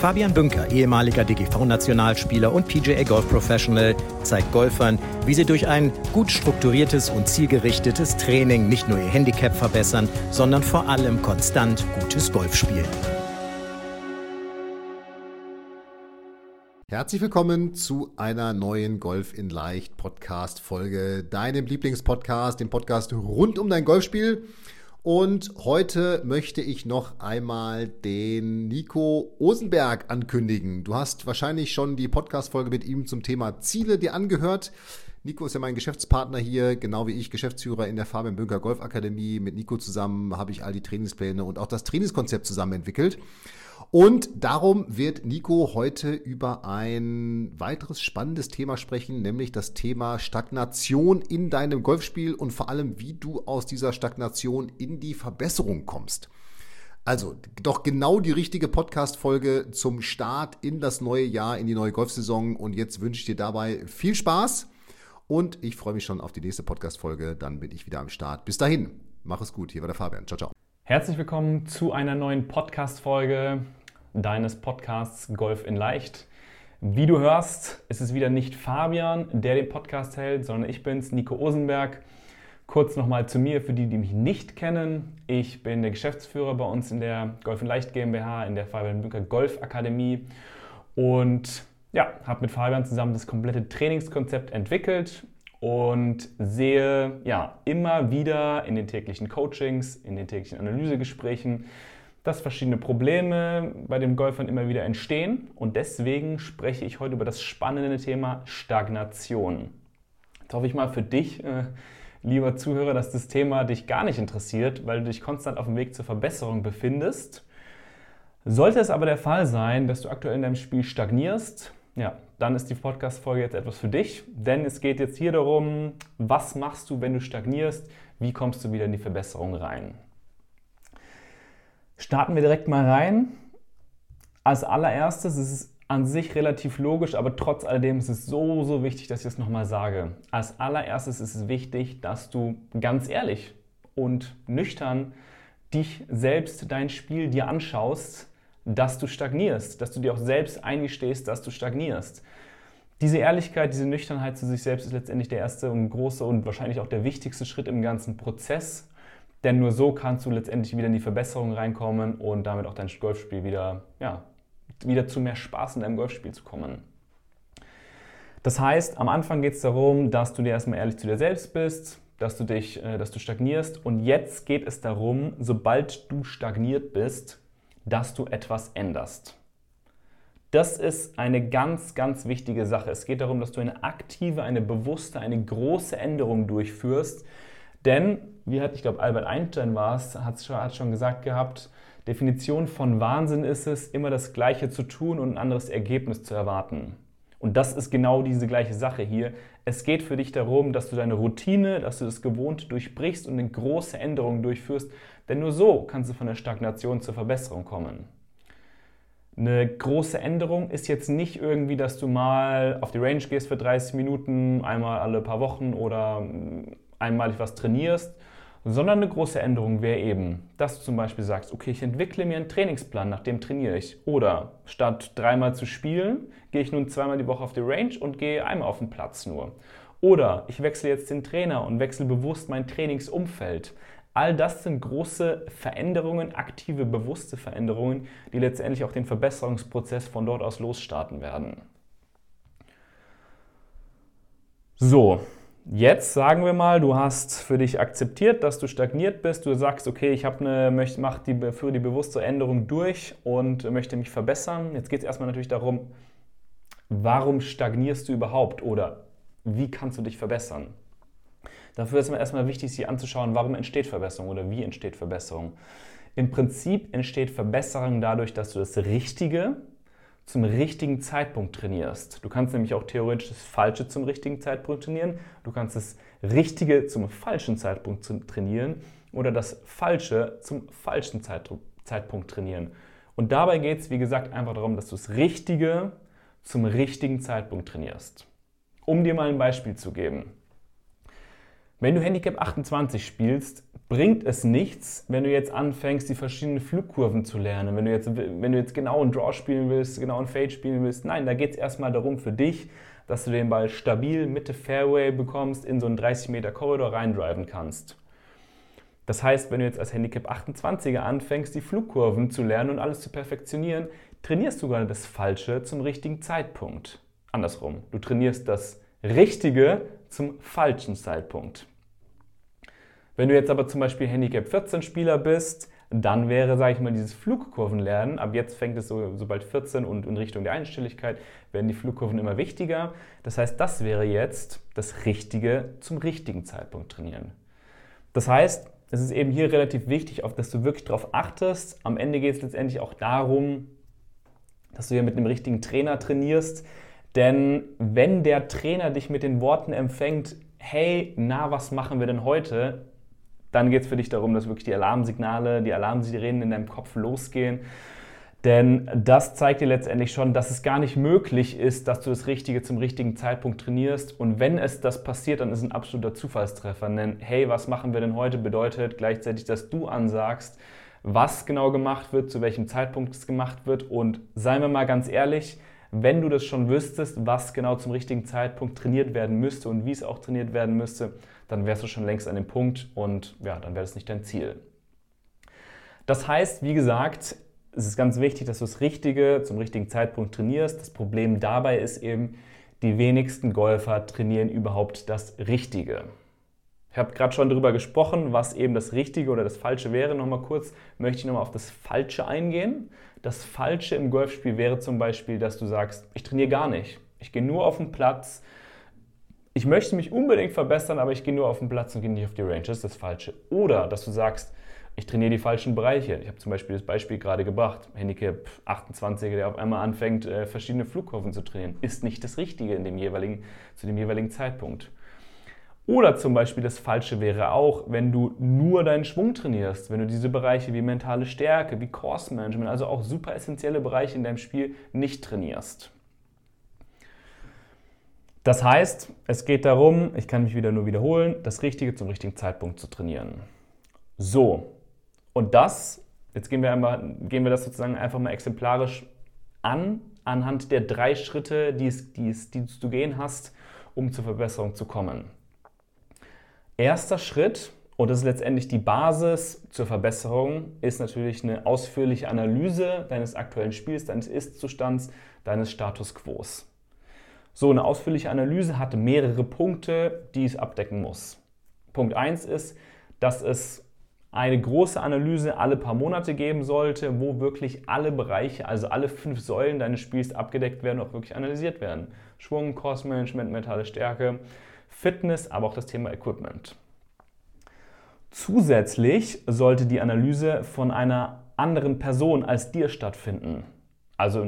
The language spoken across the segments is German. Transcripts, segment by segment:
Fabian Bünker, ehemaliger DGV-Nationalspieler und PGA Golf Professional, zeigt Golfern, wie sie durch ein gut strukturiertes und zielgerichtetes Training nicht nur ihr Handicap verbessern, sondern vor allem konstant gutes Golf spielen. Herzlich willkommen zu einer neuen Golf in Leicht Podcast Folge, deinem Lieblingspodcast, dem Podcast rund um dein Golfspiel. Und heute möchte ich noch einmal den Nico Osenberg ankündigen. Du hast wahrscheinlich schon die Podcast-Folge mit ihm zum Thema Ziele dir angehört. Nico ist ja mein Geschäftspartner hier, genau wie ich, Geschäftsführer in der Fabian Bünker Golf Akademie. Mit Nico zusammen habe ich all die Trainingspläne und auch das Trainingskonzept zusammen entwickelt. Und darum wird Nico heute über ein weiteres spannendes Thema sprechen, nämlich das Thema Stagnation in deinem Golfspiel und vor allem, wie du aus dieser Stagnation in die Verbesserung kommst. Also doch genau die richtige Podcast-Folge zum Start in das neue Jahr, in die neue Golfsaison. Und jetzt wünsche ich dir dabei viel Spaß und ich freue mich schon auf die nächste Podcast-Folge. Dann bin ich wieder am Start. Bis dahin, mach es gut. Hier war der Fabian. Ciao, ciao. Herzlich willkommen zu einer neuen Podcast-Folge deines Podcasts Golf in Leicht. Wie du hörst, ist es wieder nicht Fabian, der den Podcast hält, sondern ich bin's, Nico Osenberg. Kurz nochmal zu mir, für die, die mich nicht kennen. Ich bin der Geschäftsführer bei uns in der Golf in Leicht GmbH, in der Fabian Bünker Golf Akademie und ja, habe mit Fabian zusammen das komplette Trainingskonzept entwickelt und sehe ja immer wieder in den täglichen Coachings, in den täglichen Analysegesprächen, dass verschiedene Probleme bei den Golfern immer wieder entstehen und deswegen spreche ich heute über das spannende Thema Stagnation. Jetzt hoffe ich mal für dich, äh, lieber Zuhörer, dass das Thema dich gar nicht interessiert, weil du dich konstant auf dem Weg zur Verbesserung befindest. Sollte es aber der Fall sein, dass du aktuell in deinem Spiel stagnierst, ja, dann ist die Podcast-Folge jetzt etwas für dich, denn es geht jetzt hier darum, was machst du, wenn du stagnierst, wie kommst du wieder in die Verbesserung rein. Starten wir direkt mal rein. Als allererstes ist es an sich relativ logisch, aber trotz alledem ist es so, so wichtig, dass ich es nochmal sage. Als allererstes ist es wichtig, dass du ganz ehrlich und nüchtern dich selbst, dein Spiel dir anschaust dass du stagnierst, dass du dir auch selbst eingestehst, dass du stagnierst. Diese Ehrlichkeit, diese Nüchternheit zu sich selbst ist letztendlich der erste und große und wahrscheinlich auch der wichtigste Schritt im ganzen Prozess. Denn nur so kannst du letztendlich wieder in die Verbesserung reinkommen und damit auch dein Golfspiel wieder, ja, wieder zu mehr Spaß in deinem Golfspiel zu kommen. Das heißt, am Anfang geht es darum, dass du dir erstmal ehrlich zu dir selbst bist, dass du dich, äh, dass du stagnierst. Und jetzt geht es darum, sobald du stagniert bist, dass du etwas änderst. Das ist eine ganz, ganz wichtige Sache. Es geht darum, dass du eine aktive, eine bewusste, eine große Änderung durchführst. Denn, wie hat, ich glaube, Albert Einstein war es, hat, schon gesagt gehabt, Definition von Wahnsinn ist es, immer das Gleiche zu tun und ein anderes Ergebnis zu erwarten. Und das ist genau diese gleiche Sache hier. Es geht für dich darum, dass du deine Routine, dass du das Gewohnte durchbrichst und eine große Änderung durchführst, denn nur so kannst du von der Stagnation zur Verbesserung kommen. Eine große Änderung ist jetzt nicht irgendwie, dass du mal auf die Range gehst für 30 Minuten, einmal alle paar Wochen oder einmalig was trainierst, sondern eine große Änderung wäre eben, dass du zum Beispiel sagst, okay, ich entwickle mir einen Trainingsplan, nach dem trainiere ich. Oder statt dreimal zu spielen, gehe ich nun zweimal die Woche auf die Range und gehe einmal auf den Platz nur. Oder ich wechsle jetzt den Trainer und wechsle bewusst mein Trainingsumfeld. All das sind große Veränderungen, aktive, bewusste Veränderungen, die letztendlich auch den Verbesserungsprozess von dort aus losstarten werden. So, jetzt sagen wir mal, du hast für dich akzeptiert, dass du stagniert bist. Du sagst, okay, ich habe eine, mach die, führe die bewusste Änderung durch und möchte mich verbessern. Jetzt geht es erstmal natürlich darum, warum stagnierst du überhaupt oder wie kannst du dich verbessern? Dafür ist es erstmal wichtig, sich anzuschauen, warum entsteht Verbesserung oder wie entsteht Verbesserung. Im Prinzip entsteht Verbesserung dadurch, dass du das Richtige zum richtigen Zeitpunkt trainierst. Du kannst nämlich auch theoretisch das Falsche zum richtigen Zeitpunkt trainieren. Du kannst das Richtige zum falschen Zeitpunkt trainieren. oder das Falsche zum falschen Zeitpunkt trainieren. Und dabei geht es, wie gesagt, einfach darum, dass du das Richtige zum richtigen Zeitpunkt trainierst. Um dir mal ein Beispiel zu geben. Wenn du Handicap 28 spielst, bringt es nichts, wenn du jetzt anfängst, die verschiedenen Flugkurven zu lernen. Wenn du jetzt, wenn du jetzt genau einen Draw spielen willst, genau einen Fade spielen willst. Nein, da geht es erstmal darum für dich, dass du den Ball stabil Mitte Fairway bekommst, in so einen 30 Meter Korridor reindriven kannst. Das heißt, wenn du jetzt als Handicap 28er anfängst, die Flugkurven zu lernen und alles zu perfektionieren, trainierst du gerade das Falsche zum richtigen Zeitpunkt. Andersrum, du trainierst das Richtige zum falschen Zeitpunkt. Wenn du jetzt aber zum Beispiel Handicap 14 Spieler bist, dann wäre, sage ich mal, dieses Flugkurvenlernen, ab jetzt fängt es so, sobald 14 und in Richtung der Einstelligkeit, werden die Flugkurven immer wichtiger. Das heißt, das wäre jetzt das Richtige zum richtigen Zeitpunkt trainieren. Das heißt, es ist eben hier relativ wichtig, auf dass du wirklich darauf achtest. Am Ende geht es letztendlich auch darum, dass du hier mit einem richtigen Trainer trainierst. Denn wenn der Trainer dich mit den Worten empfängt, hey, na, was machen wir denn heute? Dann geht es für dich darum, dass wirklich die Alarmsignale, die Alarmsirenen in deinem Kopf losgehen. Denn das zeigt dir letztendlich schon, dass es gar nicht möglich ist, dass du das Richtige zum richtigen Zeitpunkt trainierst. Und wenn es das passiert, dann ist es ein absoluter Zufallstreffer. Denn hey, was machen wir denn heute? Bedeutet gleichzeitig, dass du ansagst, was genau gemacht wird, zu welchem Zeitpunkt es gemacht wird. Und seien wir mal ganz ehrlich, wenn du das schon wüsstest, was genau zum richtigen Zeitpunkt trainiert werden müsste und wie es auch trainiert werden müsste, dann wärst du schon längst an dem Punkt und ja, dann wäre das nicht dein Ziel. Das heißt, wie gesagt, es ist ganz wichtig, dass du das Richtige zum richtigen Zeitpunkt trainierst. Das Problem dabei ist eben, die wenigsten Golfer trainieren überhaupt das Richtige. Ich habe gerade schon darüber gesprochen, was eben das Richtige oder das Falsche wäre. Nochmal kurz möchte ich nochmal auf das Falsche eingehen. Das Falsche im Golfspiel wäre zum Beispiel, dass du sagst, ich trainiere gar nicht. Ich gehe nur auf den Platz. Ich möchte mich unbedingt verbessern, aber ich gehe nur auf den Platz und gehe nicht auf die Range. Das ist das Falsche. Oder dass du sagst, ich trainiere die falschen Bereiche. Ich habe zum Beispiel das Beispiel gerade gebracht. Handicap 28, der auf einmal anfängt, äh, verschiedene Flugkurven zu trainieren, ist nicht das Richtige in dem jeweiligen, zu dem jeweiligen Zeitpunkt. Oder zum Beispiel das Falsche wäre auch, wenn du nur deinen Schwung trainierst, wenn du diese Bereiche wie mentale Stärke, wie Course Management, also auch super essentielle Bereiche in deinem Spiel nicht trainierst. Das heißt, es geht darum, ich kann mich wieder nur wiederholen, das Richtige zum richtigen Zeitpunkt zu trainieren. So, und das, jetzt gehen wir, einmal, gehen wir das sozusagen einfach mal exemplarisch an, anhand der drei Schritte, die, es, die, es, die du gehen hast, um zur Verbesserung zu kommen. Erster Schritt, und das ist letztendlich die Basis zur Verbesserung, ist natürlich eine ausführliche Analyse deines aktuellen Spiels, deines Ist-Zustands, deines Status Quo. So eine ausführliche Analyse hat mehrere Punkte, die es abdecken muss. Punkt 1 ist, dass es eine große Analyse alle paar Monate geben sollte, wo wirklich alle Bereiche, also alle fünf Säulen deines Spiels abgedeckt werden auch wirklich analysiert werden. Schwung, Cost Management, mentale Stärke, Fitness, aber auch das Thema Equipment. Zusätzlich sollte die Analyse von einer anderen Person als dir stattfinden. Also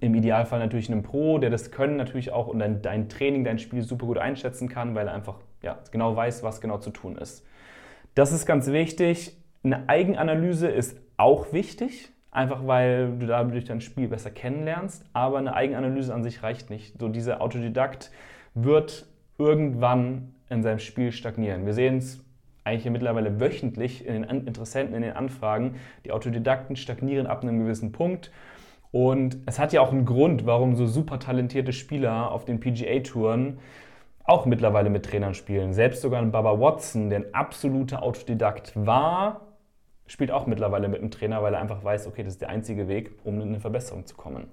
im Idealfall natürlich einem Pro, der das Können natürlich auch und dein, dein Training, dein Spiel super gut einschätzen kann, weil er einfach ja, genau weiß, was genau zu tun ist. Das ist ganz wichtig. Eine Eigenanalyse ist auch wichtig, einfach weil du dadurch dein Spiel besser kennenlernst. Aber eine Eigenanalyse an sich reicht nicht. So dieser Autodidakt wird irgendwann in seinem Spiel stagnieren. Wir sehen es eigentlich mittlerweile wöchentlich in den Interessenten, in den Anfragen. Die Autodidakten stagnieren ab einem gewissen Punkt. Und es hat ja auch einen Grund, warum so super talentierte Spieler auf den PGA-Touren auch mittlerweile mit Trainern spielen. Selbst sogar ein Baba Watson, der ein absoluter Autodidakt war, spielt auch mittlerweile mit einem Trainer, weil er einfach weiß, okay, das ist der einzige Weg, um in eine Verbesserung zu kommen.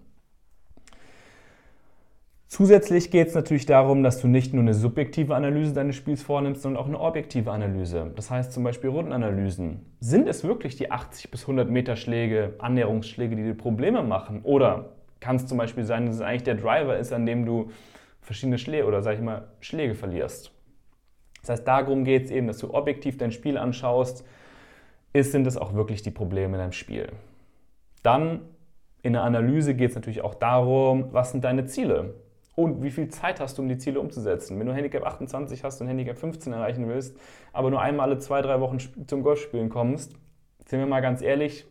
Zusätzlich geht es natürlich darum, dass du nicht nur eine subjektive Analyse deines Spiels vornimmst, sondern auch eine objektive Analyse. Das heißt zum Beispiel Rundenanalysen. Sind es wirklich die 80 bis 100 Meter Schläge, Annäherungsschläge, die dir Probleme machen? Oder kann es zum Beispiel sein, dass es eigentlich der Driver ist, an dem du verschiedene Schläge oder sag ich mal Schläge verlierst? Das heißt, darum geht es eben, dass du objektiv dein Spiel anschaust. Ist, sind es auch wirklich die Probleme in deinem Spiel? Dann in der Analyse geht es natürlich auch darum, was sind deine Ziele? Und wie viel Zeit hast du, um die Ziele umzusetzen? Wenn du Handicap 28 hast und Handicap 15 erreichen willst, aber nur einmal alle zwei, drei Wochen zum Golfspielen kommst, sind wir mal ganz ehrlich,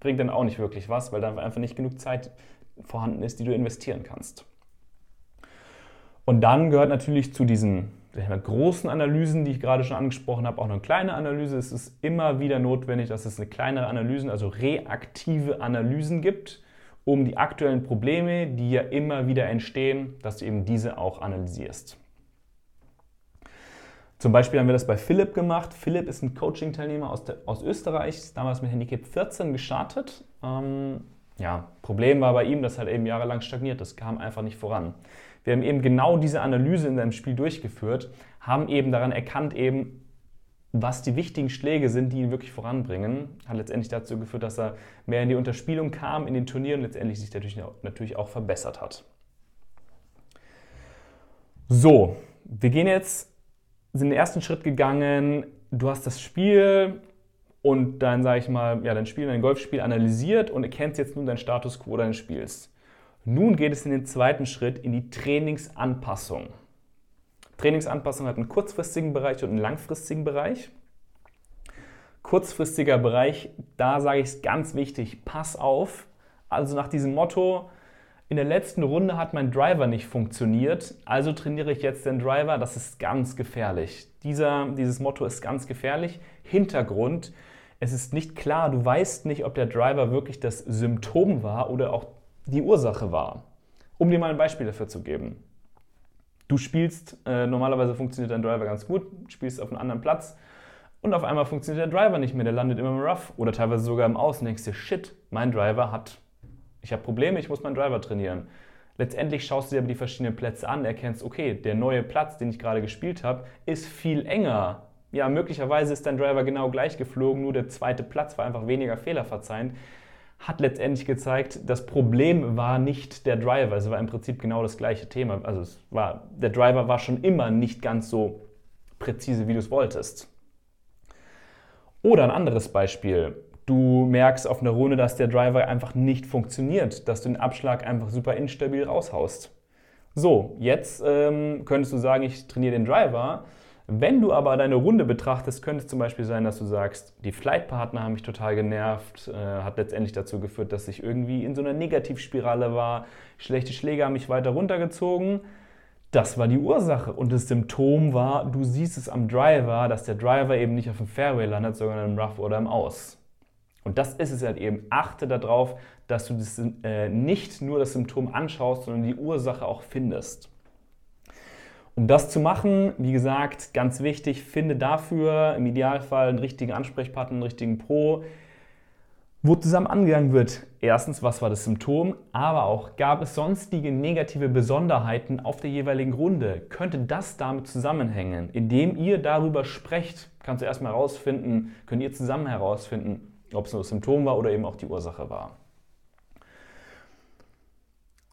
bringt dann auch nicht wirklich was, weil dann einfach nicht genug Zeit vorhanden ist, die du investieren kannst. Und dann gehört natürlich zu diesen großen Analysen, die ich gerade schon angesprochen habe, auch eine kleine Analyse. Es ist immer wieder notwendig, dass es eine kleinere Analysen, also reaktive Analysen gibt, um die aktuellen Probleme, die ja immer wieder entstehen, dass du eben diese auch analysierst. Zum Beispiel haben wir das bei Philipp gemacht. Philipp ist ein Coaching-Teilnehmer aus, aus Österreich, ist damals mit Handicap 14 gestartet. Ähm, ja, Problem war bei ihm, dass halt eben jahrelang stagniert. Das kam einfach nicht voran. Wir haben eben genau diese Analyse in seinem Spiel durchgeführt, haben eben daran erkannt, eben, was die wichtigen Schläge sind, die ihn wirklich voranbringen. Hat letztendlich dazu geführt, dass er mehr in die Unterspielung kam, in den Turnieren und letztendlich sich dadurch natürlich auch verbessert hat. So, wir gehen jetzt, sind den ersten Schritt gegangen. Du hast das Spiel und dann, sage ich mal, ja, dein Spiel, dein Golfspiel analysiert und erkennst jetzt nun deinen Status quo deines Spiels. Nun geht es in den zweiten Schritt, in die Trainingsanpassung. Trainingsanpassung hat einen kurzfristigen Bereich und einen langfristigen Bereich. Kurzfristiger Bereich, da sage ich es ganz wichtig, pass auf. Also nach diesem Motto, in der letzten Runde hat mein Driver nicht funktioniert, also trainiere ich jetzt den Driver, das ist ganz gefährlich. Dieser, dieses Motto ist ganz gefährlich. Hintergrund, es ist nicht klar, du weißt nicht, ob der Driver wirklich das Symptom war oder auch die Ursache war. Um dir mal ein Beispiel dafür zu geben. Du spielst, äh, normalerweise funktioniert dein Driver ganz gut, spielst auf einem anderen Platz und auf einmal funktioniert der Driver nicht mehr, der landet immer im Rough oder teilweise sogar im Aus und denkst dir, shit, mein Driver hat, ich habe Probleme, ich muss meinen Driver trainieren. Letztendlich schaust du dir aber die verschiedenen Plätze an, erkennst, okay, der neue Platz, den ich gerade gespielt habe, ist viel enger. Ja, möglicherweise ist dein Driver genau gleich geflogen, nur der zweite Platz war einfach weniger fehlerverzeihend hat letztendlich gezeigt, das Problem war nicht der Driver. Es war im Prinzip genau das gleiche Thema. Also es war, der Driver war schon immer nicht ganz so präzise, wie du es wolltest. Oder ein anderes Beispiel. Du merkst auf einer Runde, dass der Driver einfach nicht funktioniert, dass du den Abschlag einfach super instabil raushaust. So, jetzt ähm, könntest du sagen, ich trainiere den Driver, wenn du aber deine Runde betrachtest, könnte es zum Beispiel sein, dass du sagst, die Flightpartner haben mich total genervt, äh, hat letztendlich dazu geführt, dass ich irgendwie in so einer Negativspirale war, schlechte Schläge haben mich weiter runtergezogen. Das war die Ursache. Und das Symptom war, du siehst es am Driver, dass der Driver eben nicht auf dem Fairway landet, sondern im Rough oder im Aus. Und das ist es halt eben. Achte darauf, dass du das, äh, nicht nur das Symptom anschaust, sondern die Ursache auch findest. Um das zu machen, wie gesagt, ganz wichtig, finde dafür im Idealfall einen richtigen Ansprechpartner, einen richtigen Pro, wo zusammen angegangen wird. Erstens, was war das Symptom, aber auch, gab es sonstige negative Besonderheiten auf der jeweiligen Runde? Könnte das damit zusammenhängen? Indem ihr darüber sprecht, kannst du erstmal herausfinden, könnt ihr zusammen herausfinden, ob es nur das Symptom war oder eben auch die Ursache war.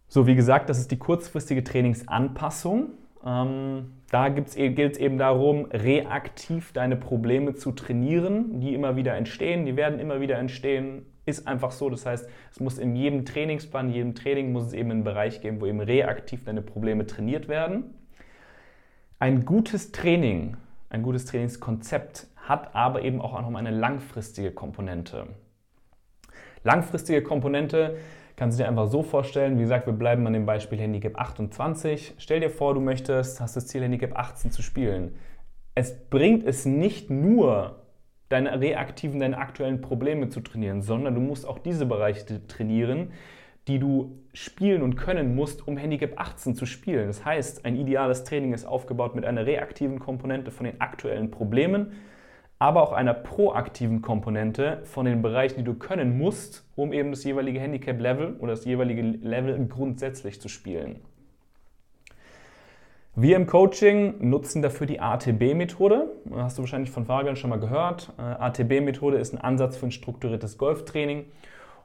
So, wie gesagt, das ist die kurzfristige Trainingsanpassung. Ähm, da gilt es eben darum, reaktiv deine Probleme zu trainieren, die immer wieder entstehen, die werden immer wieder entstehen. Ist einfach so. Das heißt, es muss in jedem Trainingsplan, in jedem Training muss es eben einen Bereich geben, wo eben reaktiv deine Probleme trainiert werden. Ein gutes Training, ein gutes Trainingskonzept hat aber eben auch noch eine langfristige Komponente. Langfristige Komponente Kannst du dir einfach so vorstellen, wie gesagt, wir bleiben an dem Beispiel Handicap 28. Stell dir vor, du möchtest, hast das Ziel Handicap 18 zu spielen. Es bringt es nicht nur, deine reaktiven, deine aktuellen Probleme zu trainieren, sondern du musst auch diese Bereiche trainieren, die du spielen und können musst, um Handicap 18 zu spielen. Das heißt, ein ideales Training ist aufgebaut mit einer reaktiven Komponente von den aktuellen Problemen aber auch einer proaktiven Komponente von den Bereichen, die du können musst, um eben das jeweilige Handicap-Level oder das jeweilige Level grundsätzlich zu spielen. Wir im Coaching nutzen dafür die ATB-Methode. Hast du wahrscheinlich von Fabian schon mal gehört. Äh, ATB-Methode ist ein Ansatz für ein strukturiertes Golftraining,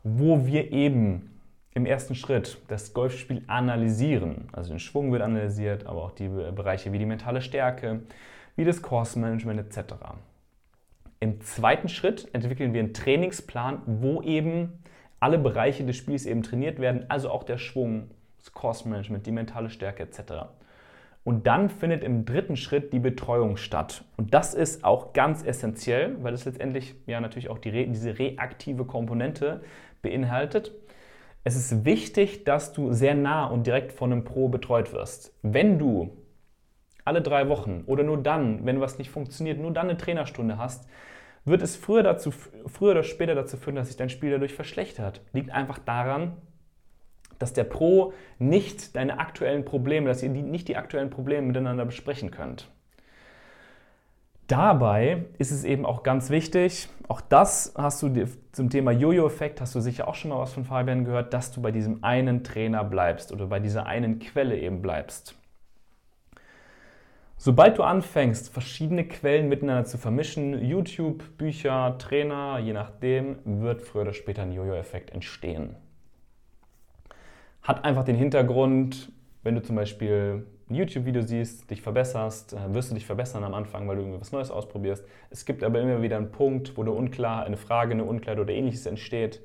wo wir eben im ersten Schritt das Golfspiel analysieren. Also den Schwung wird analysiert, aber auch die Bereiche wie die mentale Stärke, wie das Course-Management etc. Im zweiten Schritt entwickeln wir einen Trainingsplan, wo eben alle Bereiche des Spiels eben trainiert werden, also auch der Schwung, das Course-Management, die mentale Stärke etc. Und dann findet im dritten Schritt die Betreuung statt. Und das ist auch ganz essentiell, weil es letztendlich ja natürlich auch die, diese reaktive Komponente beinhaltet. Es ist wichtig, dass du sehr nah und direkt von einem Pro betreut wirst. Wenn du alle drei Wochen oder nur dann, wenn was nicht funktioniert, nur dann eine Trainerstunde hast, wird es früher, dazu, früher oder später dazu führen, dass sich dein Spiel dadurch verschlechtert. Liegt einfach daran, dass der Pro nicht deine aktuellen Probleme, dass ihr die, nicht die aktuellen Probleme miteinander besprechen könnt. Dabei ist es eben auch ganz wichtig, auch das hast du zum Thema Jojo-Effekt, hast du sicher auch schon mal was von Fabian gehört, dass du bei diesem einen Trainer bleibst oder bei dieser einen Quelle eben bleibst. Sobald du anfängst, verschiedene Quellen miteinander zu vermischen, YouTube, Bücher, Trainer, je nachdem, wird früher oder später ein Jojo-Effekt entstehen. Hat einfach den Hintergrund, wenn du zum Beispiel ein YouTube-Video siehst, dich verbesserst, äh, wirst du dich verbessern am Anfang, weil du irgendwas Neues ausprobierst. Es gibt aber immer wieder einen Punkt, wo du unklar, eine Frage, eine Unklarheit oder ähnliches entsteht.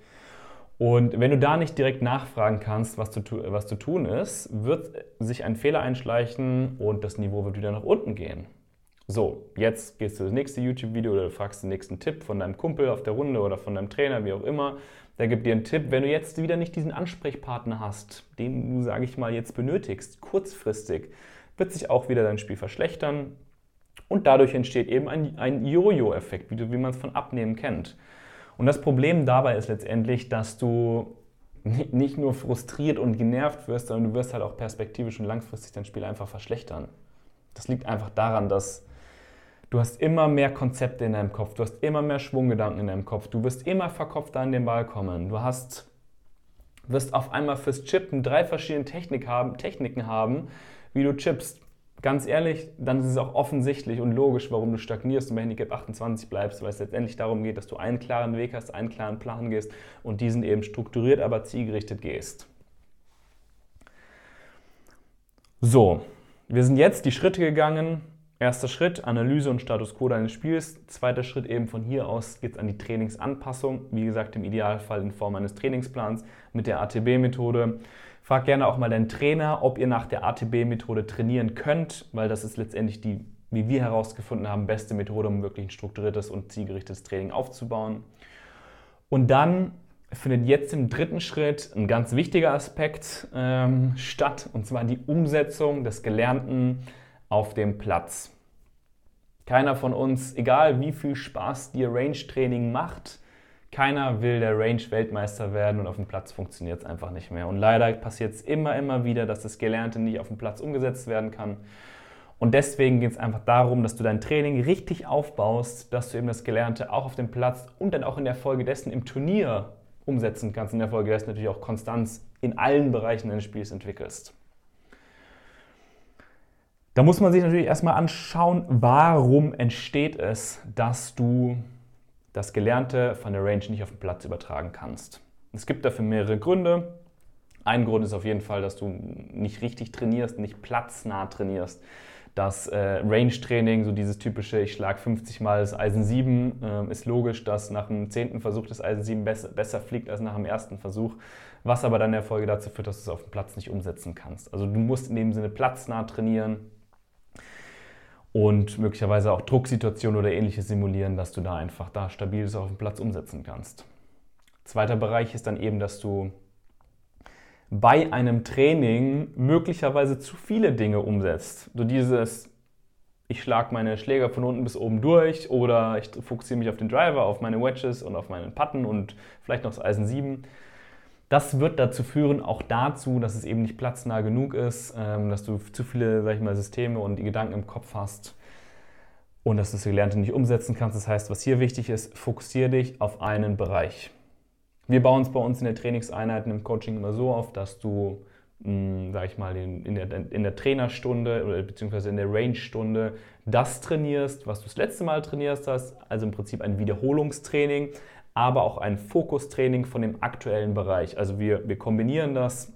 Und wenn du da nicht direkt nachfragen kannst, was zu, was zu tun ist, wird sich ein Fehler einschleichen und das Niveau wird wieder nach unten gehen. So, jetzt gehst du das nächste YouTube-Video oder fragst den nächsten Tipp von deinem Kumpel auf der Runde oder von deinem Trainer, wie auch immer. Der gibt dir einen Tipp. Wenn du jetzt wieder nicht diesen Ansprechpartner hast, den du, sage ich mal, jetzt benötigst, kurzfristig, wird sich auch wieder dein Spiel verschlechtern. Und dadurch entsteht eben ein, ein Jojo-Effekt, wie, wie man es von Abnehmen kennt. Und das Problem dabei ist letztendlich, dass du nicht nur frustriert und genervt wirst, sondern du wirst halt auch perspektivisch und langfristig dein Spiel einfach verschlechtern. Das liegt einfach daran, dass Du hast immer mehr Konzepte in deinem Kopf, du hast immer mehr Schwunggedanken in deinem Kopf, du wirst immer verkopft an den Ball kommen. Du hast, wirst auf einmal fürs Chippen drei verschiedene Technik haben, Techniken haben, wie du chippst. Ganz ehrlich, dann ist es auch offensichtlich und logisch, warum du stagnierst und bei Handicap 28 bleibst, weil es letztendlich darum geht, dass du einen klaren Weg hast, einen klaren Plan gehst und diesen eben strukturiert, aber zielgerichtet gehst. So, wir sind jetzt die Schritte gegangen, Erster Schritt, Analyse und Status Quo deines Spiels. Zweiter Schritt eben von hier aus geht es an die Trainingsanpassung. Wie gesagt, im Idealfall in Form eines Trainingsplans mit der ATB-Methode. Frag gerne auch mal deinen Trainer, ob ihr nach der ATB-Methode trainieren könnt, weil das ist letztendlich die, wie wir herausgefunden haben, beste Methode, um wirklich ein strukturiertes und zielgerichtetes Training aufzubauen. Und dann findet jetzt im dritten Schritt ein ganz wichtiger Aspekt ähm, statt, und zwar die Umsetzung des Gelernten auf dem Platz. Keiner von uns, egal wie viel Spaß dir Range-Training macht, keiner will der Range-Weltmeister werden und auf dem Platz funktioniert es einfach nicht mehr. Und leider passiert es immer, immer wieder, dass das Gelernte nicht auf dem Platz umgesetzt werden kann. Und deswegen geht es einfach darum, dass du dein Training richtig aufbaust, dass du eben das Gelernte auch auf dem Platz und dann auch in der Folge dessen im Turnier umsetzen kannst, in der Folge dessen natürlich auch Konstanz in allen Bereichen deines Spiels entwickelst. Da muss man sich natürlich erstmal anschauen, warum entsteht es, dass du das Gelernte von der Range nicht auf den Platz übertragen kannst. Es gibt dafür mehrere Gründe. Ein Grund ist auf jeden Fall, dass du nicht richtig trainierst, nicht platznah trainierst. Das äh, Range-Training, so dieses typische, ich schlage 50 Mal das Eisen 7, äh, ist logisch, dass nach dem zehnten Versuch das Eisen 7 besser, besser fliegt als nach dem ersten Versuch, was aber dann in der Folge dazu führt, dass du es auf dem Platz nicht umsetzen kannst. Also du musst in dem Sinne platznah trainieren, und möglicherweise auch Drucksituationen oder ähnliches simulieren, dass du da einfach da stabiles auf dem Platz umsetzen kannst. Zweiter Bereich ist dann eben, dass du bei einem Training möglicherweise zu viele Dinge umsetzt. So dieses, ich schlage meine Schläger von unten bis oben durch oder ich fokussiere mich auf den Driver, auf meine Wedges und auf meinen Putten und vielleicht noch das Eisen 7. Das wird dazu führen, auch dazu, dass es eben nicht platznah genug ist, ähm, dass du zu viele, sag ich mal, Systeme und die Gedanken im Kopf hast und dass du das Gelernte nicht umsetzen kannst. Das heißt, was hier wichtig ist, fokussiere dich auf einen Bereich. Wir bauen es bei uns in der Trainingseinheiten im Coaching immer so auf, dass du, hm, sag ich mal, in der, in der Trainerstunde oder beziehungsweise in der Range-Stunde das trainierst, was du das letzte Mal trainierst hast, also im Prinzip ein Wiederholungstraining, aber auch ein Fokustraining von dem aktuellen Bereich. Also wir, wir kombinieren das.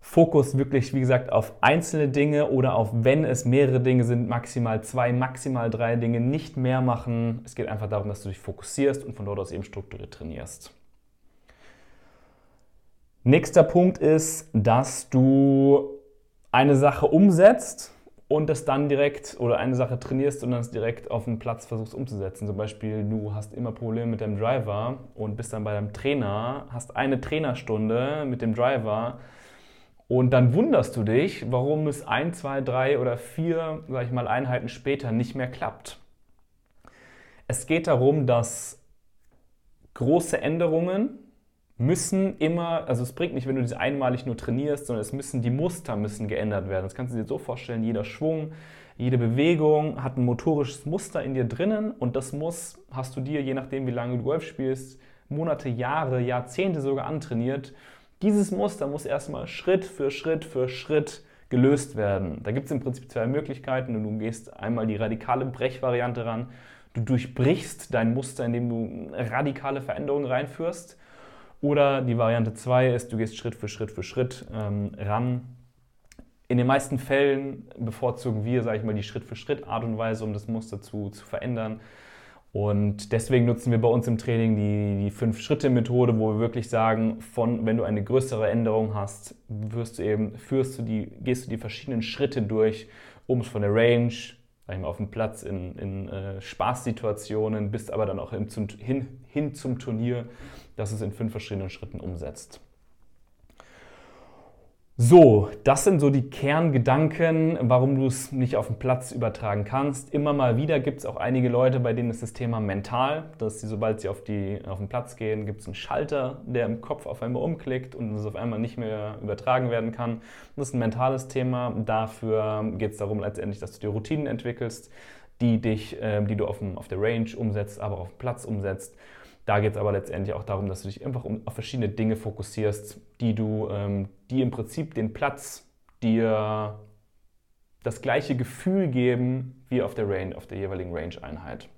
Fokus wirklich, wie gesagt, auf einzelne Dinge oder auf, wenn es mehrere Dinge sind, maximal zwei, maximal drei Dinge, nicht mehr machen. Es geht einfach darum, dass du dich fokussierst und von dort aus eben strukturiert trainierst. Nächster Punkt ist, dass du eine Sache umsetzt und das dann direkt oder eine Sache trainierst und dann es direkt auf dem Platz versuchst umzusetzen. Zum Beispiel, du hast immer Probleme mit deinem Driver und bist dann bei deinem Trainer, hast eine Trainerstunde mit dem Driver und dann wunderst du dich, warum es ein, zwei, drei oder vier, sag ich mal, Einheiten später nicht mehr klappt. Es geht darum, dass große Änderungen müssen immer, also es bringt nicht, wenn du diese einmalig nur trainierst, sondern es müssen, die Muster müssen geändert werden. Das kannst du dir so vorstellen, jeder Schwung, jede Bewegung hat ein motorisches Muster in dir drinnen und das muss, hast du dir, je nachdem wie lange du Golf spielst, Monate, Jahre, Jahrzehnte sogar antrainiert. Dieses Muster muss erstmal Schritt für Schritt für Schritt gelöst werden. Da gibt es im Prinzip zwei Möglichkeiten und du gehst einmal die radikale Brechvariante ran. Du durchbrichst dein Muster, indem du radikale Veränderungen reinführst oder die Variante 2 ist, du gehst Schritt für Schritt für Schritt ähm, ran. In den meisten Fällen bevorzugen wir, sage ich mal, die Schritt für Schritt Art und Weise, um das Muster zu, zu verändern. Und deswegen nutzen wir bei uns im Training die, die Fünf-Schritte-Methode, wo wir wirklich sagen, von, wenn du eine größere Änderung hast, wirst du eben, führst du die, gehst du die verschiedenen Schritte durch, um es von der Range, sag ich mal, auf dem Platz in, in äh, Spaßsituationen, bis aber dann auch hin zum, hin, hin zum Turnier das es in fünf verschiedenen Schritten umsetzt. So, das sind so die Kerngedanken, warum du es nicht auf den Platz übertragen kannst. Immer mal wieder gibt es auch einige Leute, bei denen ist das Thema mental, dass sie, sobald sie auf, die, auf den Platz gehen, gibt es einen Schalter, der im Kopf auf einmal umklickt und es auf einmal nicht mehr übertragen werden kann. Das ist ein mentales Thema. Dafür geht es darum letztendlich, dass du die Routinen entwickelst, die, dich, äh, die du auf, dem, auf der Range umsetzt, aber auf dem Platz umsetzt da geht es aber letztendlich auch darum, dass du dich einfach um, auf verschiedene Dinge fokussierst, die du, ähm, die im Prinzip den Platz dir das gleiche Gefühl geben wie auf der Range, auf der jeweiligen Range-Einheit.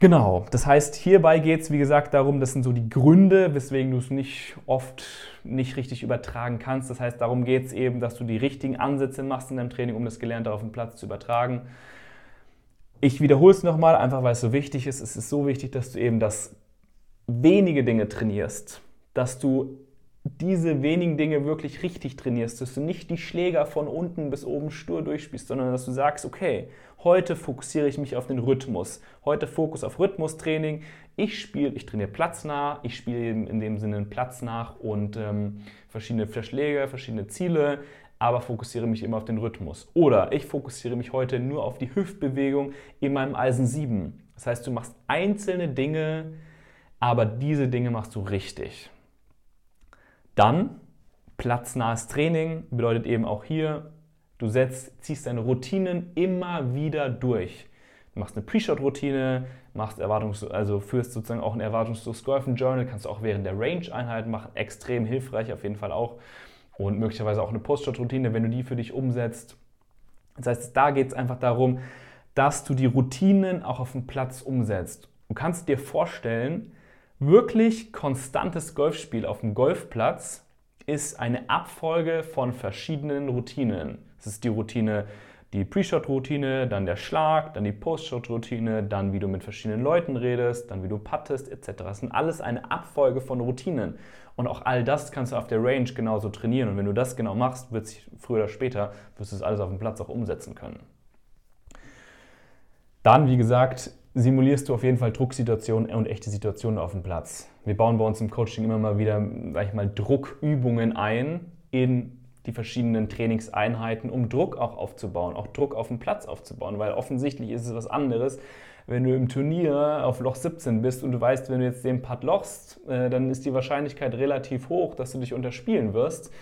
Genau, das heißt, hierbei geht es, wie gesagt, darum, das sind so die Gründe, weswegen du es nicht oft nicht richtig übertragen kannst. Das heißt, darum geht es eben, dass du die richtigen Ansätze machst in deinem Training, um das Gelernte auf dem Platz zu übertragen. Ich wiederhole es nochmal, einfach weil es so wichtig ist. Es ist so wichtig, dass du eben das wenige Dinge trainierst, dass du diese wenigen Dinge wirklich richtig trainierst, dass du nicht die Schläger von unten bis oben stur durchspielst, sondern dass du sagst, okay, heute fokussiere ich mich auf den Rhythmus. Heute Fokus auf Rhythmustraining. Ich spiele, ich trainiere platznah, ich spiele eben in dem Sinne Platz nach und ähm, verschiedene Verschläge, verschiedene Ziele aber fokussiere mich immer auf den Rhythmus. Oder ich fokussiere mich heute nur auf die Hüftbewegung in meinem Eisen 7. Das heißt, du machst einzelne Dinge, aber diese Dinge machst du richtig. Dann platznahes Training bedeutet eben auch hier, du setzt, ziehst deine Routinen immer wieder durch. Du machst eine Pre-Shot-Routine, machst Erwartungs also führst sozusagen auch ein erwartungsloses Golfen Journal, kannst du auch während der Range-Einheit machen, extrem hilfreich auf jeden Fall auch und möglicherweise auch eine Post-Shot-Routine, wenn du die für dich umsetzt. Das heißt, da geht es einfach darum, dass du die Routinen auch auf dem Platz umsetzt. Du kannst dir vorstellen, wirklich konstantes Golfspiel auf dem Golfplatz ist eine Abfolge von verschiedenen Routinen. Das ist die Routine, die Pre-Shot-Routine, dann der Schlag, dann die Post-Shot-Routine, dann wie du mit verschiedenen Leuten redest, dann wie du puttest etc. Das sind alles eine Abfolge von Routinen. Und auch all das kannst du auf der Range genauso trainieren. Und wenn du das genau machst, wird sich früher oder später, wirst du es alles auf dem Platz auch umsetzen können. Dann, wie gesagt, simulierst du auf jeden Fall Drucksituationen und echte Situationen auf dem Platz. Wir bauen bei uns im Coaching immer mal wieder, sag ich mal, Druckübungen ein in die verschiedenen Trainingseinheiten, um Druck auch aufzubauen, auch Druck auf dem Platz aufzubauen, weil offensichtlich ist es was anderes, wenn du im Turnier auf Loch 17 bist und du weißt, wenn du jetzt den Putt lochst, äh, dann ist die Wahrscheinlichkeit relativ hoch, dass du dich unterspielen wirst.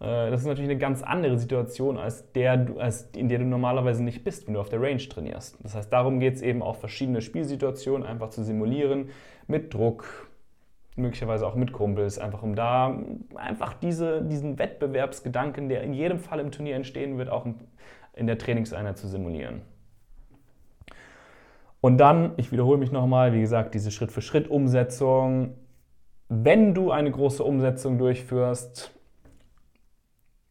Äh, das ist natürlich eine ganz andere Situation, als, der, als in der du normalerweise nicht bist, wenn du auf der Range trainierst. Das heißt, darum geht es eben auch, verschiedene Spielsituationen einfach zu simulieren mit Druck, möglicherweise auch mit Kumpels, einfach um da einfach diese, diesen Wettbewerbsgedanken, der in jedem Fall im Turnier entstehen wird, auch in der Trainingseinheit zu simulieren. Und dann, ich wiederhole mich nochmal, wie gesagt, diese Schritt-für-Schritt-Umsetzung. Wenn du eine große Umsetzung durchführst,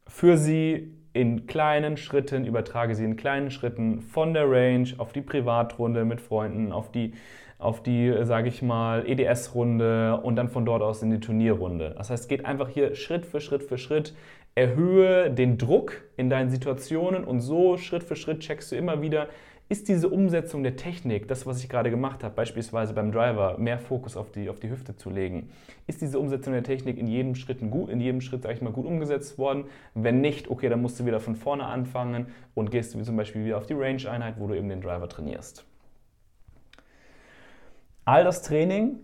für sie in kleinen Schritten, übertrage sie in kleinen Schritten von der Range auf die Privatrunde mit Freunden, auf die auf die, sage ich mal, EDS-Runde und dann von dort aus in die Turnierrunde. Das heißt, geht einfach hier Schritt für Schritt für Schritt, erhöhe den Druck in deinen Situationen und so Schritt für Schritt checkst du immer wieder, ist diese Umsetzung der Technik, das, was ich gerade gemacht habe, beispielsweise beim Driver, mehr Fokus auf die, auf die Hüfte zu legen, ist diese Umsetzung der Technik in jedem Schritt gut, in jedem Schritt, sage ich mal, gut umgesetzt worden? Wenn nicht, okay, dann musst du wieder von vorne anfangen und gehst zum Beispiel wieder auf die Range-Einheit, wo du eben den Driver trainierst. All das Training,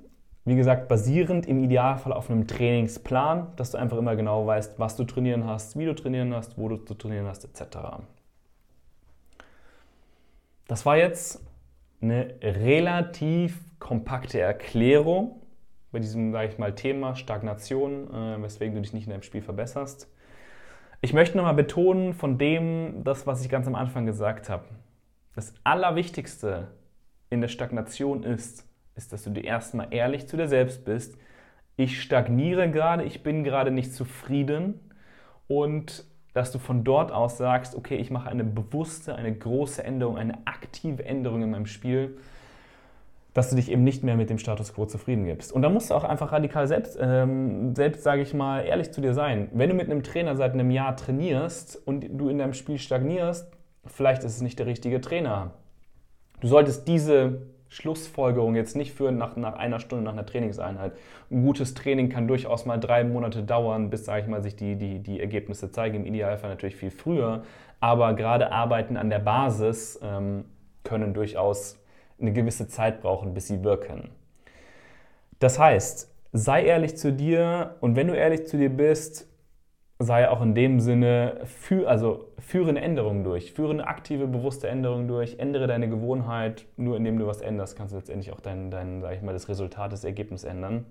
wie gesagt, basierend im Idealfall auf einem Trainingsplan, dass du einfach immer genau weißt, was du trainieren hast, wie du trainieren hast, wo du zu trainieren hast, etc. Das war jetzt eine relativ kompakte Erklärung bei diesem, sage ich mal, Thema Stagnation, äh, weswegen du dich nicht in deinem Spiel verbesserst. Ich möchte nochmal betonen von dem, das, was ich ganz am Anfang gesagt habe. Das Allerwichtigste in der Stagnation ist, ist, dass du dir erstmal ehrlich zu dir selbst bist. Ich stagniere gerade, ich bin gerade nicht zufrieden und dass du von dort aus sagst, okay, ich mache eine bewusste, eine große Änderung, eine aktive Änderung in meinem Spiel, dass du dich eben nicht mehr mit dem Status quo zufrieden gibst. Und da musst du auch einfach radikal selbst, ähm, selbst sage ich mal, ehrlich zu dir sein. Wenn du mit einem Trainer seit einem Jahr trainierst und du in deinem Spiel stagnierst, vielleicht ist es nicht der richtige Trainer. Du solltest diese Schlussfolgerung jetzt nicht führen nach, nach einer Stunde, nach einer Trainingseinheit. Ein gutes Training kann durchaus mal drei Monate dauern, bis, sage ich mal, sich die, die, die Ergebnisse zeigen. Im Idealfall natürlich viel früher. Aber gerade Arbeiten an der Basis ähm, können durchaus eine gewisse Zeit brauchen, bis sie wirken. Das heißt, sei ehrlich zu dir und wenn du ehrlich zu dir bist, sei auch in dem Sinne, für, also führe eine Änderung durch, führe eine aktive, bewusste Änderung durch, ändere deine Gewohnheit, nur indem du was änderst, kannst du letztendlich auch dein, dein sag ich mal, das Resultat, das Ergebnis ändern.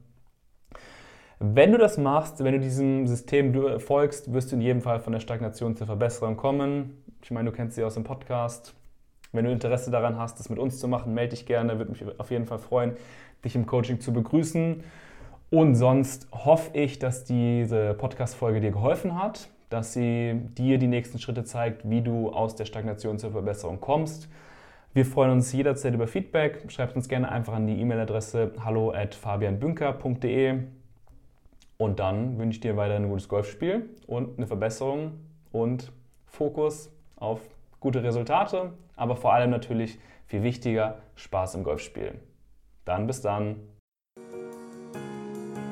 Wenn du das machst, wenn du diesem System folgst, wirst du in jedem Fall von der Stagnation zur Verbesserung kommen. Ich meine, du kennst sie aus dem Podcast. Wenn du Interesse daran hast, das mit uns zu machen, melde dich gerne. Würde mich auf jeden Fall freuen, dich im Coaching zu begrüßen. Und sonst hoffe ich, dass diese Podcast-Folge dir geholfen hat, dass sie dir die nächsten Schritte zeigt, wie du aus der Stagnation zur Verbesserung kommst. Wir freuen uns jederzeit über Feedback. Schreibt uns gerne einfach an die E-Mail-Adresse hallo at fabianbünker.de. Und dann wünsche ich dir weiter ein gutes Golfspiel und eine Verbesserung und Fokus auf gute Resultate, aber vor allem natürlich viel wichtiger Spaß im Golfspiel. Dann bis dann.